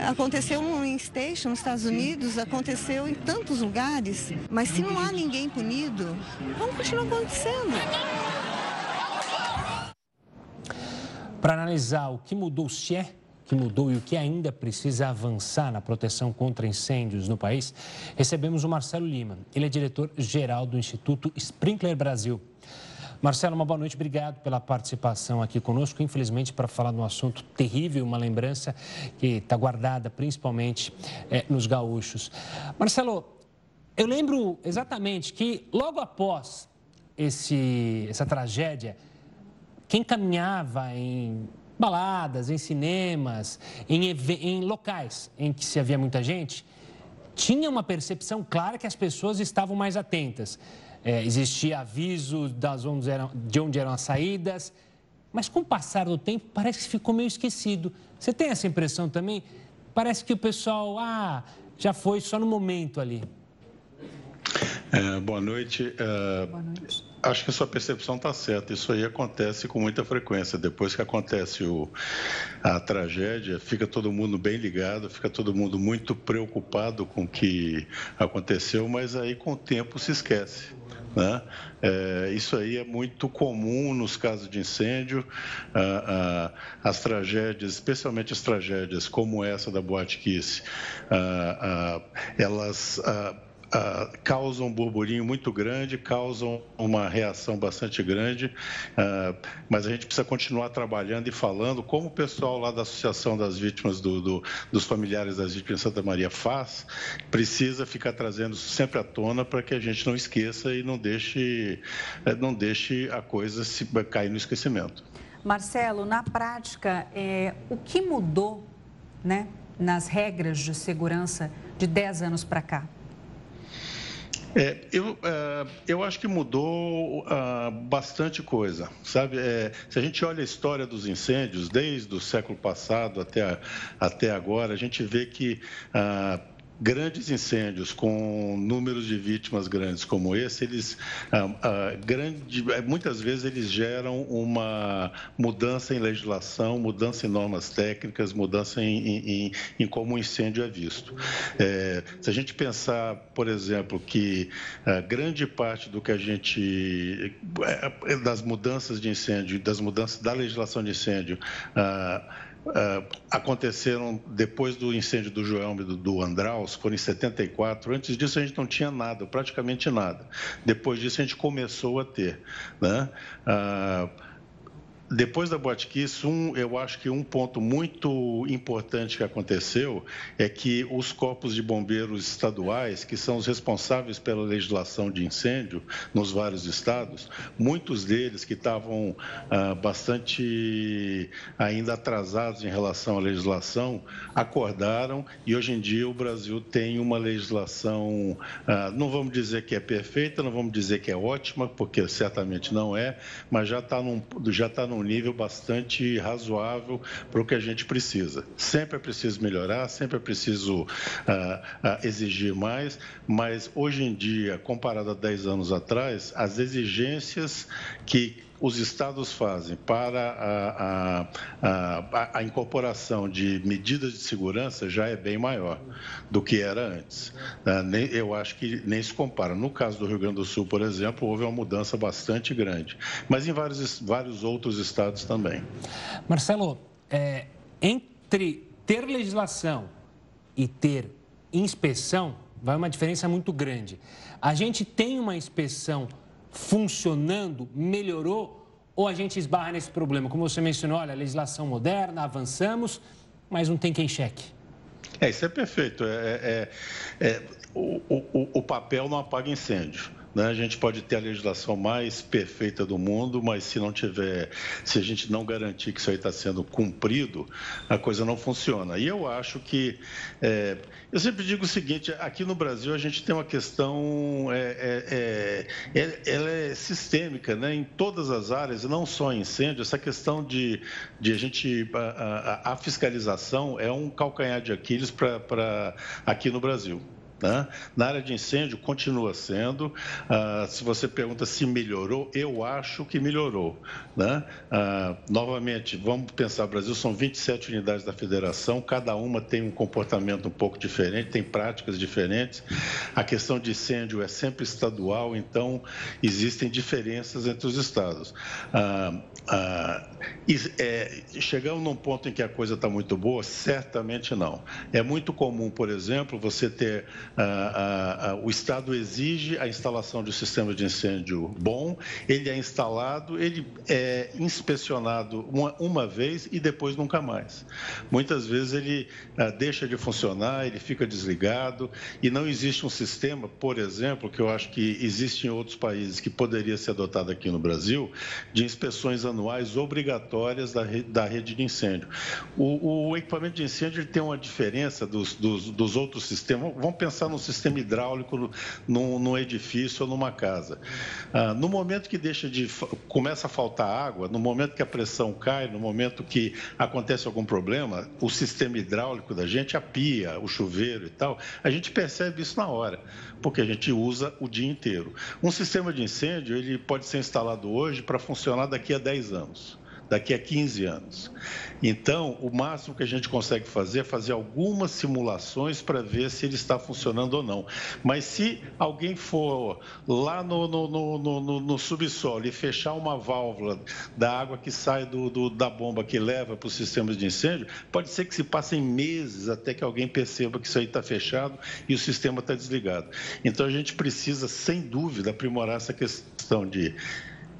aconteceu em Station, nos Estados Unidos, aconteceu em tantos lugares. Mas se não há ninguém punido, vamos continuar acontecendo. Para analisar o que mudou, se é que mudou e o que ainda precisa avançar na proteção contra incêndios no país, recebemos o Marcelo Lima. Ele é diretor-geral do Instituto Sprinkler Brasil. Marcelo, uma boa noite, obrigado pela participação aqui conosco. Infelizmente, para falar de um assunto terrível, uma lembrança que está guardada principalmente é, nos gaúchos. Marcelo, eu lembro exatamente que logo após esse, essa tragédia, quem caminhava em baladas, em cinemas, em, em locais em que se havia muita gente, tinha uma percepção clara que as pessoas estavam mais atentas. É, existia aviso das onde eram, de onde eram as saídas, mas com o passar do tempo parece que ficou meio esquecido. Você tem essa impressão também? Parece que o pessoal, ah, já foi só no momento ali. É, boa noite. É, boa noite. Acho que a sua percepção está certa. Isso aí acontece com muita frequência. Depois que acontece o, a tragédia, fica todo mundo bem ligado, fica todo mundo muito preocupado com o que aconteceu, mas aí com o tempo se esquece. Né? É, isso aí é muito comum nos casos de incêndio. Ah, ah, as tragédias, especialmente as tragédias como essa da Boate Kiss, ah, elas Uh, causam um burburinho muito grande, causam uma reação bastante grande, uh, mas a gente precisa continuar trabalhando e falando, como o pessoal lá da Associação das Vítimas, do, do, dos familiares das vítimas de Santa Maria faz, precisa ficar trazendo sempre à tona para que a gente não esqueça e não deixe, eh, não deixe a coisa se cair no esquecimento. Marcelo, na prática, é, o que mudou né, nas regras de segurança de 10 anos para cá? É, eu, uh, eu acho que mudou uh, bastante coisa, sabe? É, se a gente olha a história dos incêndios, desde o século passado até, até agora, a gente vê que uh, grandes incêndios com números de vítimas grandes como esse, eles ah, ah, grande, é, muitas vezes eles geram uma mudança em legislação, mudança em normas técnicas, mudança em, em, em como o incêndio é visto. É, se a gente pensar, por exemplo, que ah, grande parte do que a gente é, das mudanças de incêndio, das mudanças da legislação de incêndio Uh, aconteceram depois do incêndio do Joelme e do, do Andraus, foram em 74. Antes disso, a gente não tinha nada, praticamente nada. Depois disso, a gente começou a ter. Né? Uh, depois da Boate Kiss, um, eu acho que um ponto muito importante que aconteceu é que os corpos de bombeiros estaduais, que são os responsáveis pela legislação de incêndio nos vários estados, muitos deles que estavam ah, bastante ainda atrasados em relação à legislação, acordaram e hoje em dia o Brasil tem uma legislação, ah, não vamos dizer que é perfeita, não vamos dizer que é ótima, porque certamente não é, mas já está num, já tá num nível bastante razoável para o que a gente precisa. Sempre é preciso melhorar, sempre é preciso uh, uh, exigir mais, mas hoje em dia, comparado a 10 anos atrás, as exigências que os estados fazem para a, a, a, a, incorporação de medidas de segurança já é bem maior do que era antes. Né? Eu acho que nem se compara. No caso do Rio Grande do Sul, por exemplo, houve uma mudança bastante grande, mas em vários, vários outros estados também. Marcelo, é, entre ter legislação e ter inspeção, vai uma diferença muito grande. A gente tem uma inspeção funcionando, melhorou, ou a gente esbarra nesse problema? Como você mencionou, olha, legislação moderna, avançamos, mas não tem quem cheque. É, isso é perfeito. É, é, é o, o, o papel não apaga incêndio. Né? A gente pode ter a legislação mais perfeita do mundo, mas se não tiver, se a gente não garantir que isso aí está sendo cumprido, a coisa não funciona. E eu acho que, é, eu sempre digo o seguinte: aqui no Brasil a gente tem uma questão, é, é, é ela é sistêmica, né? Em todas as áreas, não só incêndio. Essa questão de, de a gente, a, a, a fiscalização é um calcanhar de Aquiles para aqui no Brasil. Né? Na área de incêndio, continua sendo. Ah, se você pergunta se melhorou, eu acho que melhorou. Né? Ah, novamente, vamos pensar: Brasil são 27 unidades da federação, cada uma tem um comportamento um pouco diferente, tem práticas diferentes. A questão de incêndio é sempre estadual, então existem diferenças entre os estados. Ah, ah é, chegamos num ponto em que a coisa está muito boa? Certamente não. É muito comum, por exemplo, você ter o Estado exige a instalação de um sistema de incêndio bom, ele é instalado, ele é inspecionado uma, uma vez e depois nunca mais. Muitas vezes ele ah, deixa de funcionar, ele fica desligado e não existe um sistema, por exemplo, que eu acho que existe em outros países que poderia ser adotado aqui no Brasil, de inspeções anuais obrigatórias da rede, da rede de incêndio. O, o equipamento de incêndio tem uma diferença dos, dos, dos outros sistemas. Vamos pensar pensar num sistema hidráulico num, num edifício ou numa casa. Ah, no momento que deixa de começa a faltar água, no momento que a pressão cai, no momento que acontece algum problema, o sistema hidráulico da gente, a pia, o chuveiro e tal, a gente percebe isso na hora, porque a gente usa o dia inteiro. Um sistema de incêndio ele pode ser instalado hoje para funcionar daqui a 10 anos daqui a 15 anos. Então, o máximo que a gente consegue fazer é fazer algumas simulações para ver se ele está funcionando ou não. Mas se alguém for lá no, no, no, no, subsolo e fechar uma válvula da água que sai do, do da bomba que leva para os sistemas de incêndio, pode ser que se passem meses até que alguém perceba que isso aí está fechado e o sistema está desligado. Então, a gente precisa, sem dúvida, aprimorar essa questão de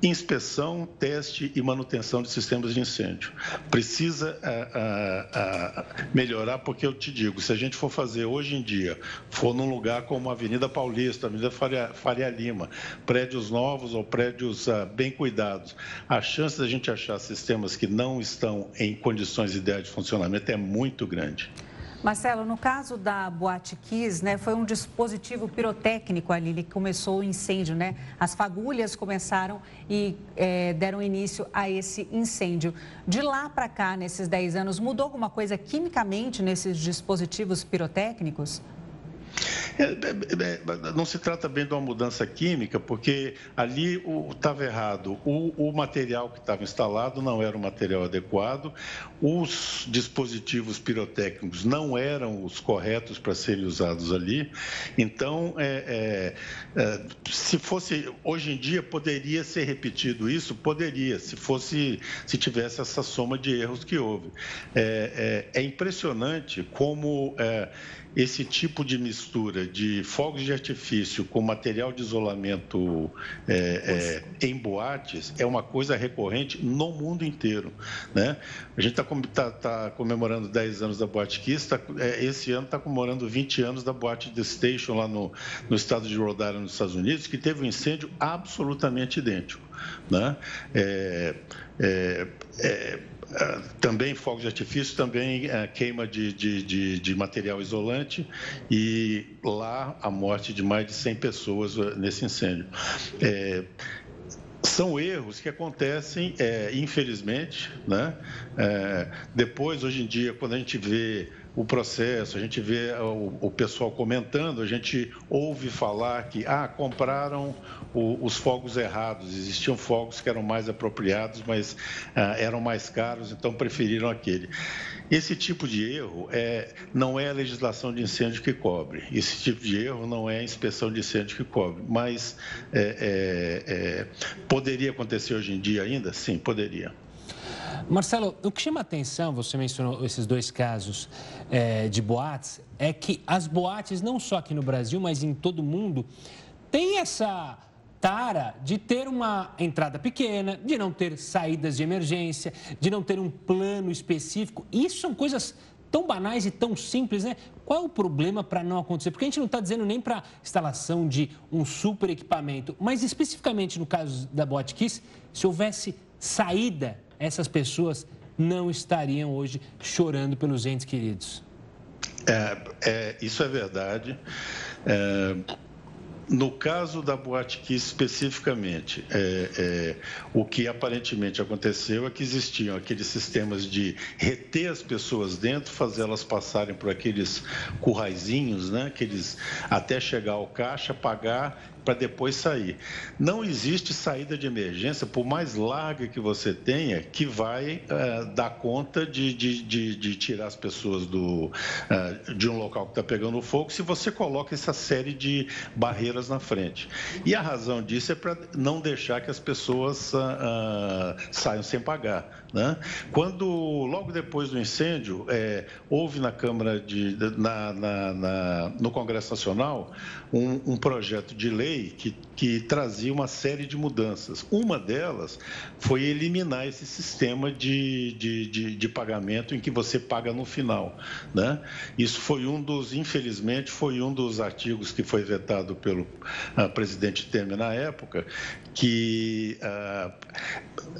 inspeção, teste e manutenção de sistemas de incêndio. Precisa a, a, a melhorar, porque eu te digo, se a gente for fazer hoje em dia, for num lugar como a Avenida Paulista, Avenida Faria, Faria Lima, prédios novos ou prédios bem cuidados, a chance da gente achar sistemas que não estão em condições ideais de funcionamento é muito grande. Marcelo, no caso da Boate Kiss, né, foi um dispositivo pirotécnico ali que começou o incêndio, né? As fagulhas começaram e é, deram início a esse incêndio. De lá para cá, nesses 10 anos, mudou alguma coisa quimicamente nesses dispositivos pirotécnicos? É, é, é, não se trata bem de uma mudança química, porque ali estava errado. O, o material que estava instalado não era o material adequado, os dispositivos pirotécnicos não eram os corretos para serem usados ali. Então, é, é, se fosse hoje em dia poderia ser repetido isso, poderia, se fosse, se tivesse essa soma de erros que houve. É, é impressionante como esse tipo de mistura de fogos de artifício com material de isolamento é, é, em boates é uma coisa recorrente no mundo inteiro. Né? A gente está tá, tá comemorando 10 anos da Boate Kiss, tá, é, esse ano está comemorando 20 anos da Boate The Station lá no, no estado de Rhode Island, nos Estados Unidos, que teve um incêndio absolutamente idêntico. Né? É, é, é também fogos de artifício, também uh, queima de, de, de, de, material isolante e lá a morte de mais de 100 pessoas uh, nesse incêndio. É, são erros que acontecem, é, infelizmente, né? É, depois, hoje em dia, quando a gente vê o processo, a gente vê o, o, pessoal comentando, a gente ouve falar que ah, compraram o, os fogos errados, existiam fogos que eram mais apropriados, mas ah, eram mais caros, então preferiram aquele. Esse tipo de erro é, não é a legislação de incêndio que cobre, esse tipo de erro não é a inspeção de incêndio que cobre, mas é, é, é poderia acontecer hoje em dia ainda? Sim, poderia. Marcelo, o que chama atenção, você mencionou esses dois casos é, de boates, é que as boates, não só aqui no Brasil, mas em todo o mundo, têm essa tara de ter uma entrada pequena, de não ter saídas de emergência, de não ter um plano específico. Isso são coisas tão banais e tão simples, né? Qual é o problema para não acontecer? Porque a gente não está dizendo nem para instalação de um super equipamento, mas especificamente no caso da Botkiss, se houvesse saída, essas pessoas não estariam hoje chorando pelos entes queridos. É, é isso é verdade. É, no caso da Boate Kiss especificamente, é, é, o que aparentemente aconteceu é que existiam aqueles sistemas de reter as pessoas dentro, fazê-las passarem por aqueles curraizinhos, né? aqueles, até chegar ao caixa, pagar para depois sair. Não existe saída de emergência, por mais larga que você tenha, que vai uh, dar conta de, de, de, de, tirar as pessoas do, uh, de um local que está pegando fogo, se você coloca essa série de barreiras na frente. E a razão disso é para não deixar que as pessoas uh, saiam sem pagar. Né? Quando, logo depois do incêndio, é, houve na Câmara, de, na, na, na, no Congresso Nacional, um, um projeto de lei que, que trazia uma série de mudanças. Uma delas foi eliminar esse sistema de, de, de, de pagamento em que você paga no final. Né? Isso foi um dos, infelizmente, foi um dos artigos que foi vetado pelo uh, presidente Temer na época, que, uh,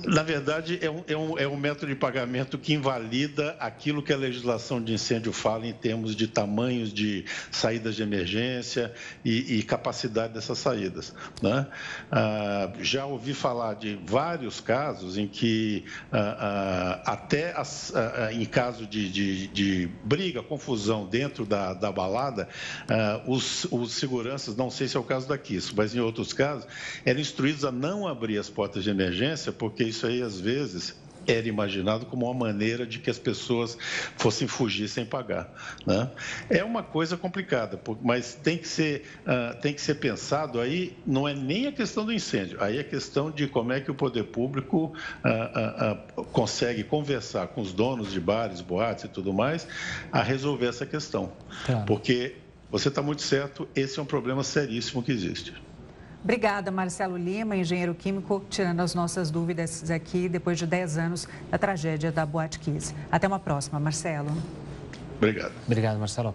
na verdade, é um, é, um, é um método de pagamento que invalida aquilo que a legislação de incêndio fala em termos de tamanhos de saídas de emergência e, e capacidade dessas saídas. Né? Uh, já ouvi falar de vários casos em que, uh, até as, em caso de, de, de, briga, confusão dentro da, da balada, os, os seguranças, não sei se é o caso daqui, mas em outros casos, eram instruídos a não abrir as portas de emergência, porque isso aí, às vezes, era imaginado como uma maneira de que as pessoas fossem fugir sem pagar. Né? É uma coisa complicada, mas tem que, ser, uh, tem que ser pensado aí, não é nem a questão do incêndio, aí é a questão de como é que o poder público uh, uh, consegue conversar com os donos de bares, boates e tudo mais, a resolver essa questão. Tá. Porque você está muito certo, esse é um problema seríssimo que existe. Obrigada, Marcelo Lima, engenheiro químico, tirando as nossas dúvidas aqui depois de 10 anos da tragédia da Boate Kiss. Até uma próxima, Marcelo. Obrigado. Obrigado, Marcelo.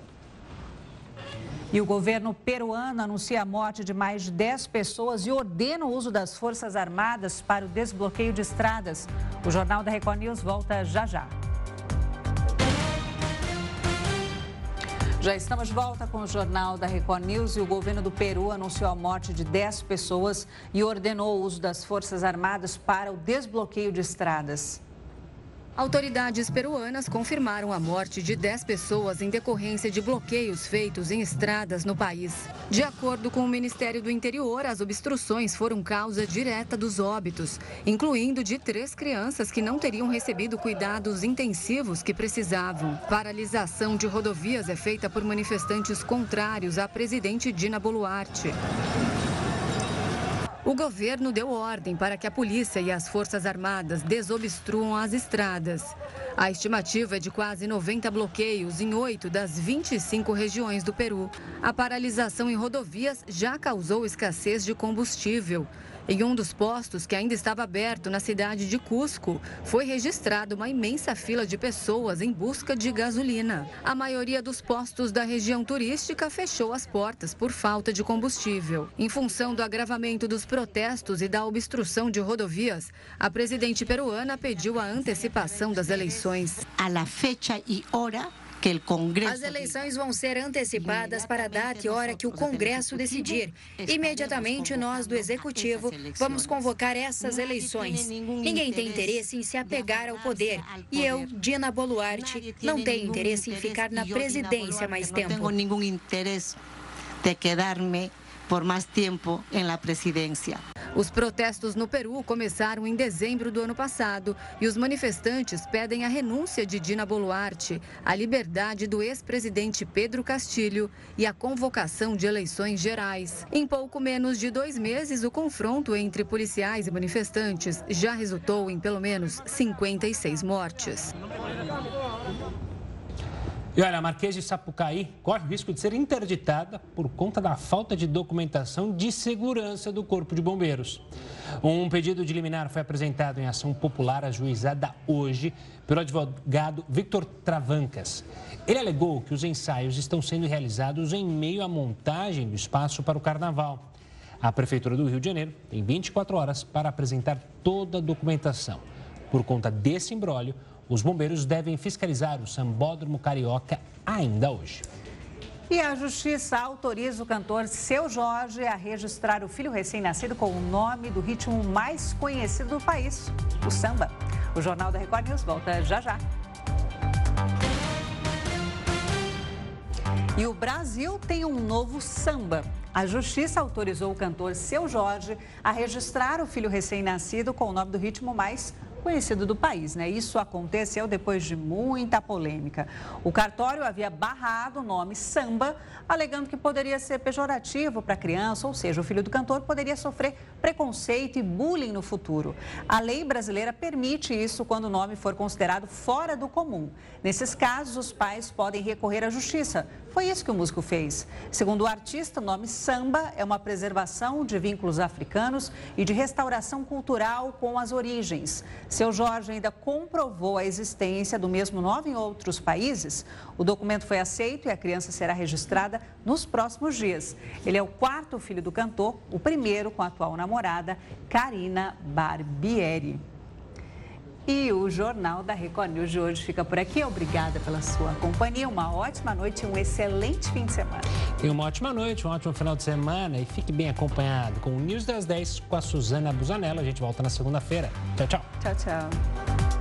E o governo peruano anuncia a morte de mais de 10 pessoas e ordena o uso das Forças Armadas para o desbloqueio de estradas. O Jornal da Record News volta já já. Já estamos de volta com o Jornal da Record News e o governo do Peru anunciou a morte de 10 pessoas e ordenou o uso das Forças Armadas para o desbloqueio de estradas. Autoridades peruanas confirmaram a morte de 10 pessoas em decorrência de bloqueios feitos em estradas no país. De acordo com o Ministério do Interior, as obstruções foram causa direta dos óbitos, incluindo de três crianças que não teriam recebido cuidados intensivos que precisavam. Paralisação de rodovias é feita por manifestantes contrários à presidente Dina Boluarte. O governo deu ordem para que a polícia e as Forças Armadas desobstruam as estradas. A estimativa é de quase 90 bloqueios em oito das 25 regiões do Peru. A paralisação em rodovias já causou escassez de combustível. Em um dos postos que ainda estava aberto na cidade de Cusco, foi registrada uma imensa fila de pessoas em busca de gasolina. A maioria dos postos da região turística fechou as portas por falta de combustível. Em função do agravamento dos protestos e da obstrução de rodovias, a presidente peruana pediu a antecipação das eleições. A la fecha e hora as eleições vão ser antecipadas para a data e hora que o Congresso decidir. Imediatamente, nós do Executivo vamos convocar essas eleições. Ninguém tem interesse em se apegar ao poder. E eu, Dina Boluarte, não tenho interesse em ficar na presidência mais tempo. Não tenho nenhum interesse de quedar-me por mais tempo na presidência. Os protestos no Peru começaram em dezembro do ano passado e os manifestantes pedem a renúncia de Dina Boluarte, a liberdade do ex-presidente Pedro Castilho e a convocação de eleições gerais. Em pouco menos de dois meses, o confronto entre policiais e manifestantes já resultou em pelo menos 56 mortes. E olha, a Marquês de Sapucaí corre o risco de ser interditada por conta da falta de documentação de segurança do Corpo de Bombeiros. Um pedido de liminar foi apresentado em ação popular ajuizada hoje pelo advogado Victor Travancas. Ele alegou que os ensaios estão sendo realizados em meio à montagem do espaço para o carnaval. A Prefeitura do Rio de Janeiro tem 24 horas para apresentar toda a documentação. Por conta desse imbróglio, os bombeiros devem fiscalizar o Sambódromo Carioca ainda hoje. E a Justiça autoriza o cantor Seu Jorge a registrar o filho recém-nascido com o nome do ritmo mais conhecido do país, o samba. O Jornal da Record News volta já já. E o Brasil tem um novo samba. A Justiça autorizou o cantor Seu Jorge a registrar o filho recém-nascido com o nome do ritmo mais conhecido do país, né? Isso aconteceu depois de muita polêmica. O cartório havia barrado o nome samba, alegando que poderia ser pejorativo para a criança, ou seja, o filho do cantor poderia sofrer preconceito e bullying no futuro. A lei brasileira permite isso quando o nome for considerado fora do comum. Nesses casos, os pais podem recorrer à justiça. Foi isso que o músico fez. Segundo o artista, o nome samba é uma preservação de vínculos africanos e de restauração cultural com as origens. Seu Jorge ainda comprovou a existência do mesmo nome em outros países. O documento foi aceito e a criança será registrada nos próximos dias. Ele é o quarto filho do cantor, o primeiro com a atual namorada, Karina Barbieri. E o Jornal da Record News de hoje fica por aqui. Obrigada pela sua companhia. Uma ótima noite e um excelente fim de semana. E uma ótima noite, um ótimo final de semana. E fique bem acompanhado com o News das 10 com a Suzana Busanello. A gente volta na segunda-feira. Tchau, tchau. Tchau, tchau.